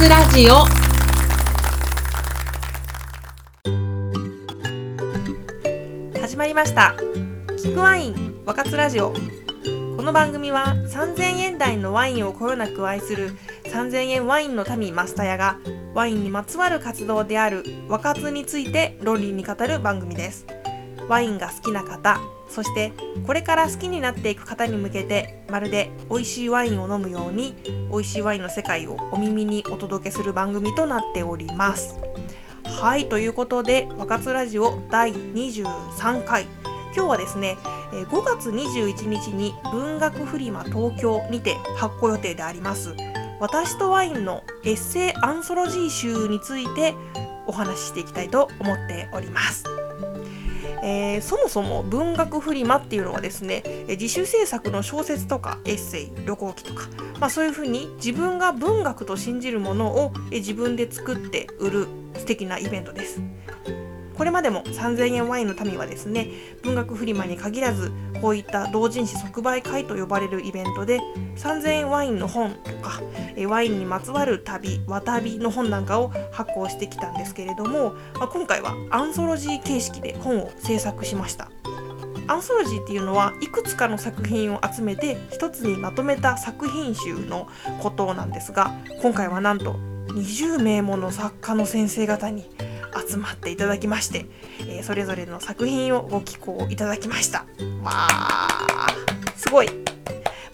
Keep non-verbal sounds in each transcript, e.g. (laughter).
つラジオ。始まりました。聞くワイン和活ラジオ。この番組は3000円台のワインをこよなく愛する3000円ワインの民マスタヤがワインにまつわる活動である和活について論理に語る番組です。ワインが好きな方そしてこれから好きになっていく方に向けてまるで美味しいワインを飲むように美味しいワインの世界をお耳にお届けする番組となっております。はいということで「和活ラジオ」第23回。今日はですね5月21日に文学フリマ東京にて発行予定であります。私とワインのエッセイアンソロジー集についてお話ししていきたいと思っております。えー、そもそも文学フリマっていうのはですね自主制作の小説とかエッセイ旅行記とか、まあ、そういうふうに自分が文学と信じるものを自分で作って売る素敵なイベントです。これまでも3000円ワインの民はですね文学フリマに限らずこういった同人誌即売会と呼ばれるイベントで3000円ワインの本とかワインにまつわる旅わ旅の本なんかを発行してきたんですけれども、まあ、今回はアンソロジー形式で本を制作しました。アンソロジーっていうのはいくつかの作品を集めて一つにまとめた作品集のことなんですが今回はなんと20名もの作家の先生方に集まっていただきまして、えー、それぞれの作品をご寄稿いただきました。わあすごい。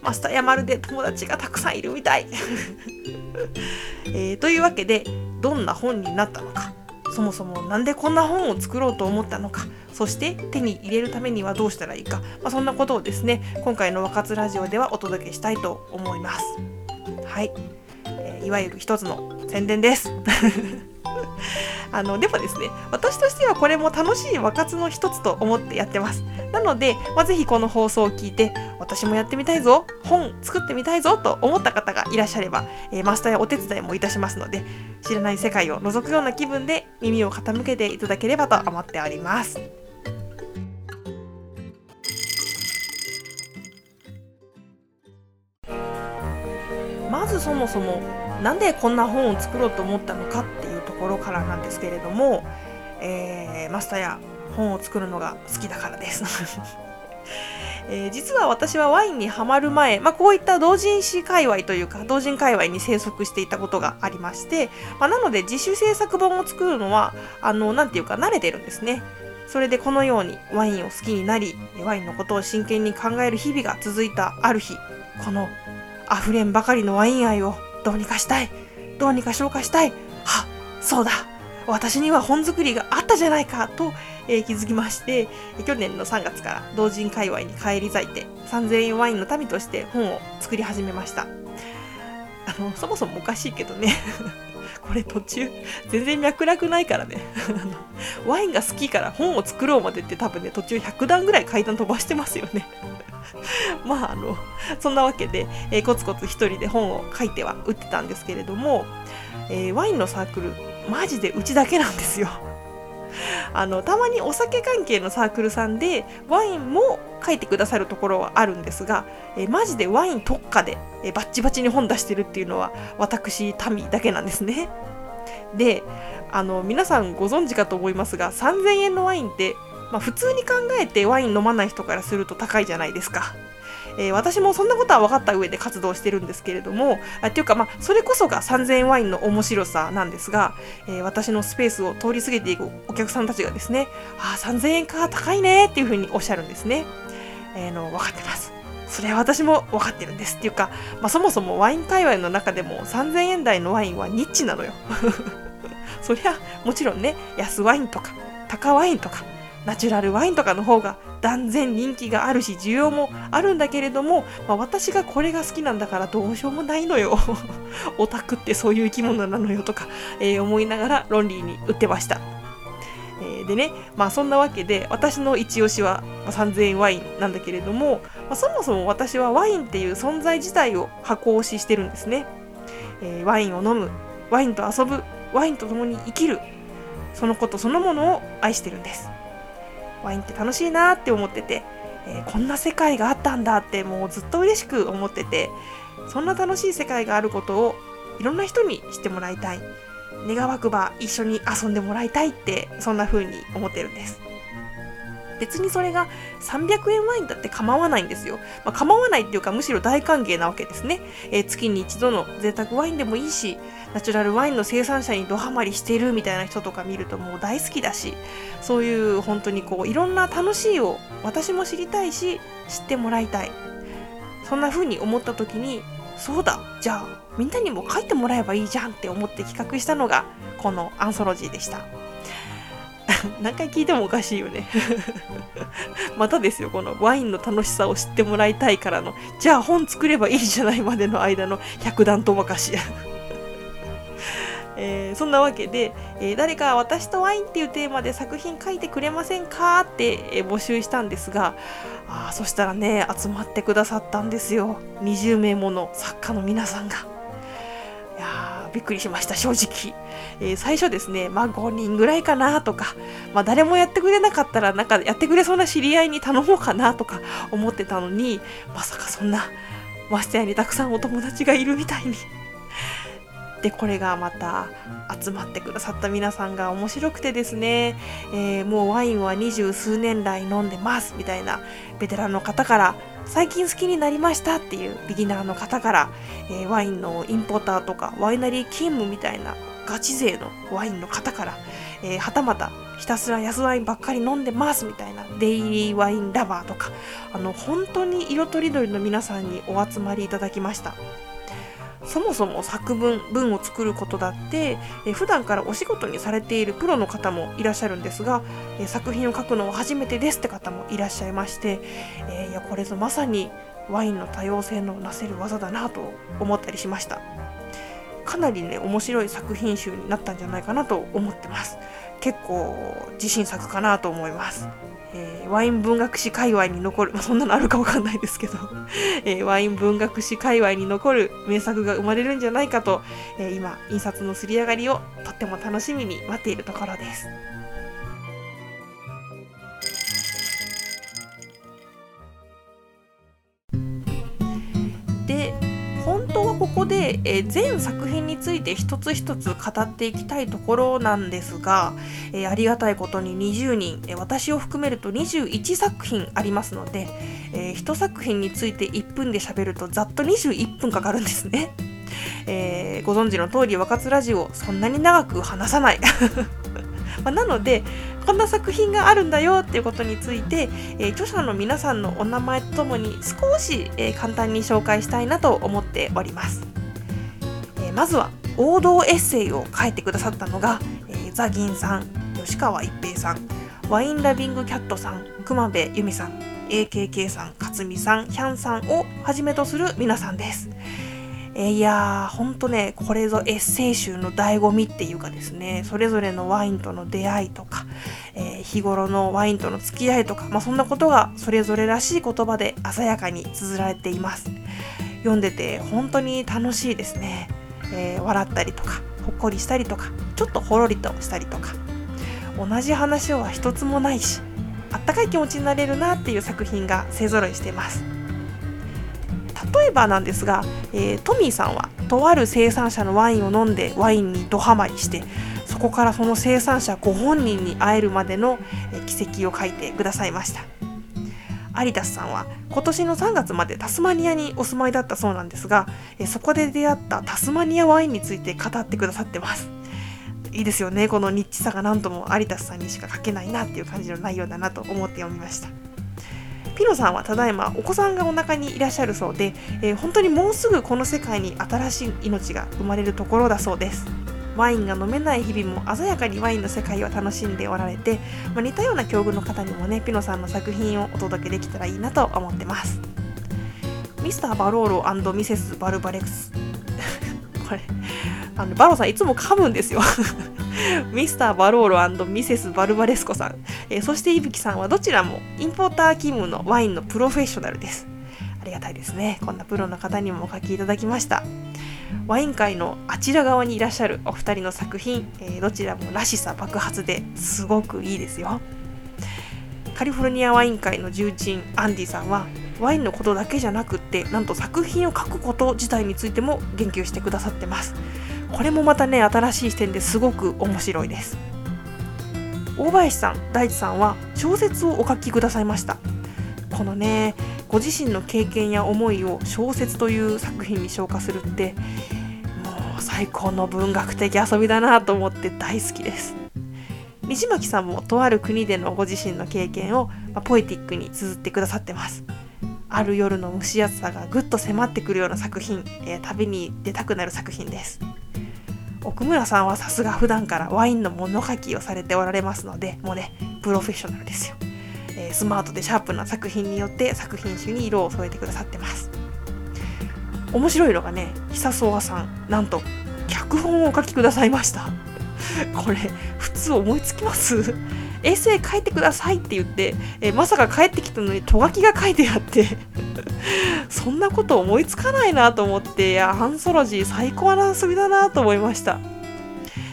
マスターやまるで友達がたくさんいるみたい、(laughs) えー、というわけでどんな本になったのかそもそも何でこんな本を作ろうと思ったのかそして手に入れるためにはどうしたらいいか、まあ、そんなことをですね今回の「若津ラジオ」ではお届けしたいと思います。はい、えー、いわゆる一つの宣伝です。(laughs) あのでもですね私としてはこれも楽しい和活の一つと思ってやってます。なので、まあ、ぜひこの放送を聞いて私もやってみたいぞ本作ってみたいぞと思った方がいらっしゃれば、えー、マスターやお手伝いもいたしますので知らない世界を覗くような気分で耳を傾けていただければと思っております。まずそもそもなんでこんな本を作ろうと思ったのかっていうところからなんですけれども、えー、マスターや本を作るのが好きだからです。(laughs) えー、実は私はワインにはまる前、まあ、こういった同人誌界隈というか同人界隈に生息していたことがありまして、まあ、なので自主制作本を作るのはあのなんていうか慣れてるんですね。それでこのようにワインを好きになりワインのことを真剣に考える日々が続いたある日この溢れんばかりのワイン愛をどうにかしたい。どうにか消化したい。はそうだ。私には本作りがあったじゃないか。と、えー、気づきまして去年の3月から同人界隈に返り咲いて3000円ワインの民として本を作り始めました。あのそもそもおかしいけどね。(laughs) これ途中全然脈絡ないからね。(laughs) ワインが好きから本を作ろうまでって多分ね途中100段ぐらい階段飛ばしてますよね。(laughs) まああのそんなわけで、えー、コツコツ一人で本を書いては売ってたんですけれども、えー、ワインのサークルマジでうちだけなんですよ。(laughs) あのたまにお酒関係のサークルさんでワインも書いてくださるところはあるんですが、えマジでワイン特化で、えバッチバチに本出してるっていうのは私民だけなんですね。であの皆さんご存知かと思いますが3000円のワインってまあ、普通に考えてワイン飲まない人からすると高いじゃないですか。えー、私もそんなことは分かった上で活動してるんですけれども、あっていうか、まあ、それこそが3000円ワインの面白さなんですが、えー、私のスペースを通り過ぎていくお客さんたちがですね、ああ、3000円か、高いねっていうふうにおっしゃるんですね。えー、の分かってます。それは私も分かってるんですっていうか、まあ、そもそもワイン界隈の中でも3000円台のワインはニッチなのよ。(laughs) そりゃもちろんね安ワインとか高ワインとかナチュラルワインとかの方が断然人気があるし需要もあるんだけれども、まあ、私がこれが好きなんだからどうしようもないのよ (laughs) オタクってそういう生き物なのよとか、えー、思いながらロンリーに売ってました。えー、でね、まあそんなわけで私の一押しは3000円ワインなんだけれども、まあ、そもそも私はワインっていう存在自体を箱推ししてるんですね。えー、ワインを飲む、ワインと遊ぶ、ワインと共に生きる、そのことそのものを愛してるんです。ワインって楽しいなって思ってて、えー、こんな世界があったんだってもうずっと嬉しく思っててそんな楽しい世界があることをいろんな人に知ってもらいたい。願わくば一緒に遊んでもらいたいってそんな風に思ってるんです別にそれが300円ワインだって構わないんですよ。まあ、構わないっていうかむしろ大歓迎なわけですね。えー、月に一度の贅沢ワインでもいいし、ナチュラルワインの生産者にドハマりしてるみたいな人とか見るともう大好きだし、そういう本当にこういろんな楽しいを私も知りたいし、知ってもらいたい。そんな風に思った時に、そうだ、じゃあみんなにも書いてもらえばいいじゃんって思って企画したのがこのアンソロジーでした。(laughs) 何回聞いてもおかしいよね (laughs) またですよ、このワインの楽しさを知ってもらいたいからの、じゃあ本作ればいいじゃないまでの間の百段とばかし。(laughs) えー、そんなわけで、えー、誰か私とワインっていうテーマで作品書いてくれませんかって、えー、募集したんですがあそしたらね集まってくださったんですよ20名もの作家の皆さんが。いやびっくりしました正直。えー、最初ですね、まあ5人ぐらいかなとか、まあ誰もやってくれなかったら、なんかやってくれそうな知り合いに頼もうかなとか思ってたのに、まさかそんな、ましてやにたくさんお友達がいるみたいに。(laughs) で、これがまた集まってくださった皆さんが面白くてですね、えー、もうワインは二十数年来飲んでますみたいなベテランの方から、最近好きになりましたっていうビギナーの方から、えー、ワインのインポーターとかワイナリー勤務みたいなガチ勢のワインの方から、えー、はたまたひたすら安ワインばっかり飲んでますみたいなデイリーワインラバーとかあの本当に色とりどりの皆さんにお集まりいただきましたそもそも作文文を作ることだって、えー、普段からお仕事にされているプロの方もいらっしゃるんですが、えー、作品を書くのは初めてですって方もいらっしゃいまして、えー、いやこれぞまさにワインの多様性のなせる技だなと思ったりしました。かなりね面白い作品集になったんじゃないかなと思ってます。結構自信作かなと思います、えー、ワイン文学史界隈に残る、まあ、そんなのあるかわかんないですけど、えー、ワイン文学史界隈に残る名作が生まれるんじゃないかと、えー、今印刷のすり上がりをとっても楽しみに待っているところです。えー、全作品について一つ一つ語っていきたいところなんですが、えー、ありがたいことに20人、え、私を含めると21作品ありますので、え、1作品について1分で喋るとざっと21分かかるんですね。(laughs) え、ご存知の通り若津ラジオそんなに長く話さない (laughs) まあ、なのでこんな作品があるんだよっていうことについて、えー、著者の皆さんのお名前とともに少し、えー、簡単に紹介したいなと思っております、まずは王道エッセイを書いてくださったのが、えー、ザギンさん吉川一平さんワインラビングキャットさん熊部由美さん AKK さん勝美さんヒャンさんをはじめとする皆さんですえー、いやー、ほんとね、これぞエッセイ集の醍醐味っていうかですね、それぞれのワインとの出会いとか、えー、日頃のワインとの付き合いとか、まあ、そんなことがそれぞれらしい言葉で鮮やかに綴られています。読んでて本当に楽しいですね。えー、笑ったりとか、ほっこりしたりとか、ちょっとほろりとしたりとか、同じ話は一つもないし、あったかい気持ちになれるなっていう作品が勢ぞろいしてます。例えばなんですが、えー、トミーさんはとある生産者のワインを飲んでワインにドハマりしてそこからその生産者ご本人に会えるまでの軌跡を書いてくださいましたアリダスさんは今年の3月までタスマニアにお住まいだったそうなんですがそこで出会ったタスマニアワインについて語ってくださってます。いいですよね。このニッチさが何ともアリダスさんにしか書けないなっていう感じの内容だなと思って読みました。ピノさんはただいまお子さんがお腹にいらっしゃるそうで、えー、本当にもうすぐこの世界に新しい命が生まれるところだそうです。ワインが飲めない日々も鮮やかにワインの世界を楽しんでおられて、まあ、似たような境遇の方にもねピノさんの作品をお届けできたらいいなと思ってますミスター・バローロミセス・バルバレクス (laughs) これあのバロさんいつも噛むんですよ (laughs) ミスター・バローロミセス・バルバレスコさん、えー、そしていぶきさんはどちらもインポーター勤務のワインのプロフェッショナルです。ありがたいですね。こんなプロの方にもお書きいただきました。ワイン界のあちら側にいらっしゃるお二人の作品、えー、どちらもらしさ爆発ですごくいいですよ。カリフォルニアワイン界の重鎮アンディさんはワインのことだけじゃなくってなんと作品を書くこと自体についても言及してくださってます。これもまたね新しい視点ですごく面白いです。大林さん大地さんは小説をお書きくださいました。このねご自身の経験や思いを小説という作品に昇華するってもう最高の文学的遊びだなと思って大好きです。西巻さんもとある国でのご自身の経験を、まあ、ポエティックに綴ってくださってます。ある夜の蒸し暑さがぐっと迫ってくるような作品、えー、旅に出たくなる作品です。奥村さんはさすが普段からワインの物書きをされておられますのでもうねプロフェッショナルですよ、えー、スマートでシャープな作品によって作品集に色を添えてくださってます。面白いのがね久宗さんなんと脚本をお書きくださいました。これ普通思いつきます？エッセイ書いてくださいって言って、えまさか帰ってきたのにとがきが書いてあってそんなこと思いつかないなと思っていやアンソロジー最高な遊びだなと思いました、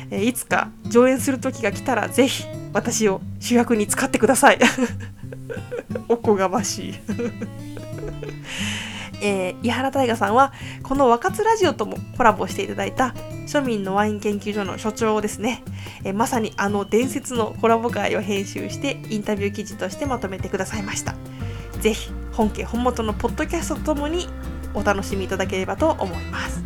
えいつか上演する時が来たらぜひ私を主役に使ってください。(laughs) おこがましい。(laughs) えー、井原大河さんはこの若津ラジオともコラボしていただいた庶民のワイン研究所の所長をですね、えー、まさにあの伝説のコラボ会を編集してインタビュー記事としてまとめてくださいました。ぜひ本家本元のポッドキャストとともにお楽しみいただければと思います。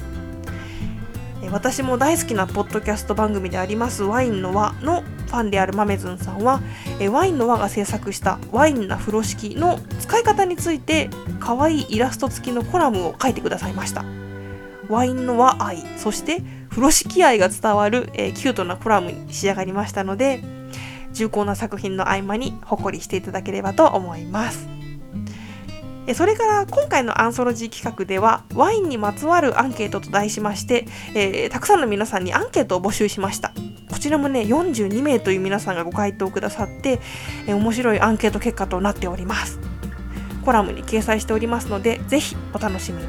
私も大好きなポッドキャスト番組でありますワインの輪のファンであるマメズンさんはえワインの輪が制作したワインな風呂敷の使い方について可愛いイラスト付きのコラムを書いてくださいました。ワインの和愛そして風呂敷愛が伝わる、え、キュートなコラムに仕上がりましたので重厚な作品の合間に誇りしていただければと思います。それから今回のアンソロジー企画ではワインにまつわるアンケートと題しまして、えー、たくさんの皆さんにアンケートを募集しました。こちらもね42名という皆さんがご回答くださって、えー、面白いアンケート結果となっております。コラムに掲載しておりますのでぜひお楽しみに。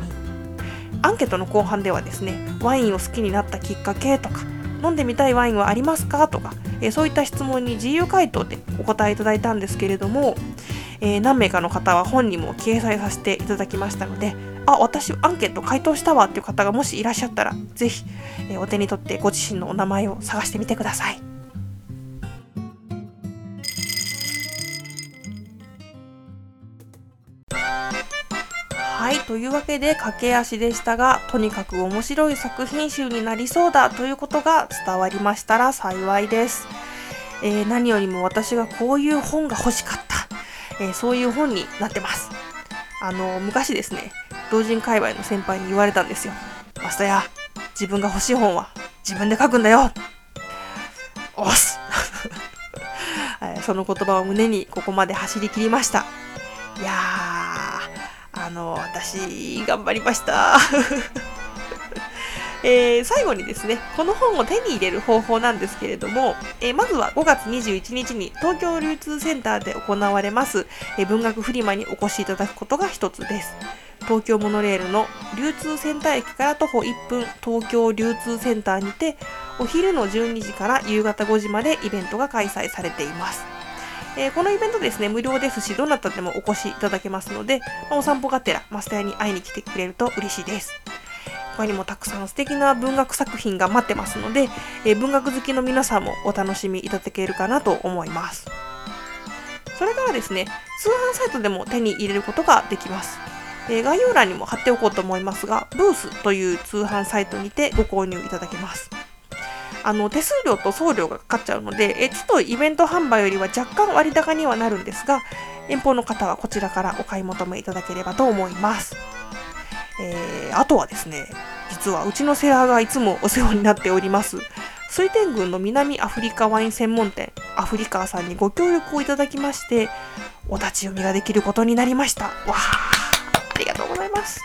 アンケートの後半ではですねワインを好きになったきっかけとか飲んでみたいワインはありますかとか、えー、そういった質問に自由回答でお答えいただいたんですけれども、えー、何名かの方は本にも掲載させていただきましたのであ私アンケート回答したわっていう方がもしいらっしゃったら是非、えー、お手に取ってご自身のお名前を探してみてください。はい、というわけで駆け足でしたが、とにかく面白い作品集になりそうだということが伝わりましたら幸いです。えー、何よりも私がこういう本が欲しかったえー、そういう本になってます。あの、昔ですね、同人界隈の先輩に言われたんですよ。マスタや、自分が欲しい本は自分で書くんだよ。おす (laughs) その言葉を胸にここまで走り切りました。いやー、あの、私、頑張りました。えー、最後にですね、この本を手に入れる方法なんですけれども、えー、まずは5月21日に東京流通センターで行われます、えー、文学フリマにお越しいただくことが一つです。東京モノレールの流通センター駅から徒歩1分東京流通センターにてお昼の12時から夕方5時までイベントが開催されています。えー、このイベントですね、無料ですし、どなたでもお越しいただけますので、まあ、お散歩がてらマスターに会いに来てくれると嬉しいです。他にもたくさん素敵な文学作品が待ってますので、えー、文学好きの皆さんもお楽しみいただけるかなと思います。それからですね、通販サイトでも手に入れることができます。えー、概要欄にも貼っておこうと思いますが、ブースという通販サイトにてご購入いただけます。あの手数料と送料がかかっちゃうので、えちょっとイベント販売よりは若干割高にはなるんですが、遠方の方はこちらからお買い求めいただければと思います。えー、あとはですね、実はうちのセラーがいつもお世話になっております、水天宮の南アフリカワイン専門店、アフリカーさんにご協力をいただきまして、お立ち読みができることになりました。わあ、ありがとうございます。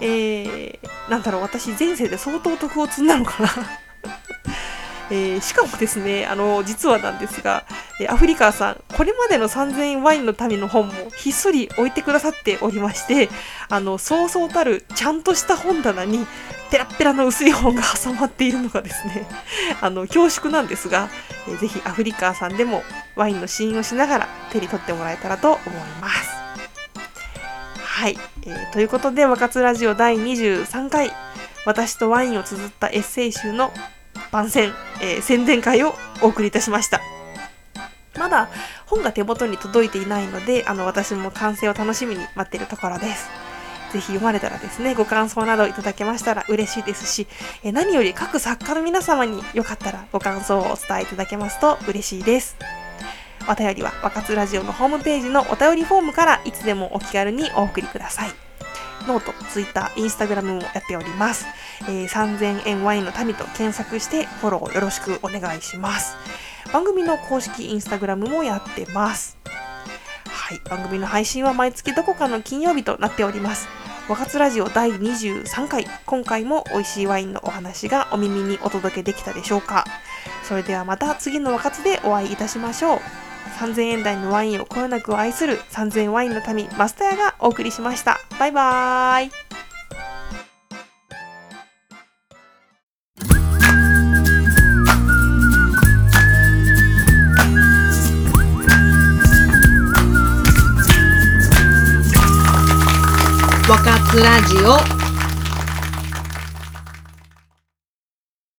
えー、なんだろう、私前世で相当徳を積んだのかなえー、しかもですね、あの、実はなんですが、えアフリカーさん、これまでの3000円ワインの民の本もひっそり置いてくださっておりまして、あの、そうそうたるちゃんとした本棚に、ペラペラの薄い本が挟まっているのがですね、あの、恐縮なんですが、えー、ぜひアフリカーさんでもワインの試飲をしながら手に取ってもらえたらと思います。はい、えーということで若津ラジオ第23回私とワインを綴ったエッセイ集の番宣、えー宣伝会をお送りいたしましたまだ本が手元に届いていないのであの私も完成を楽しみに待っているところですぜひ読まれたらですね、ご感想などいただけましたら嬉しいですし、えー何より各作家の皆様によかったらご感想をお伝えいただけますと嬉しいです。お便りは若津ラジオのホームページのお便りフォームからいつでもお気軽にお送りください。ノート、ツイッター、インスタグラムもやっております。えー3000円ワインの民と検索してフォローよろしくお願いします。番組の公式インスタグラムもやってます。はい、番組の配信は毎月どこかの金曜日となっております。若津ラジオ第23回、今回も美味しいワインのお話がお耳にお届けできたでしょうか。それではまた次の若津でお会いいたしましょう。3000円台のワインをこよなく愛する3000ワインの民マスタヤがお送りしました。バイバーイ。若津ラジオ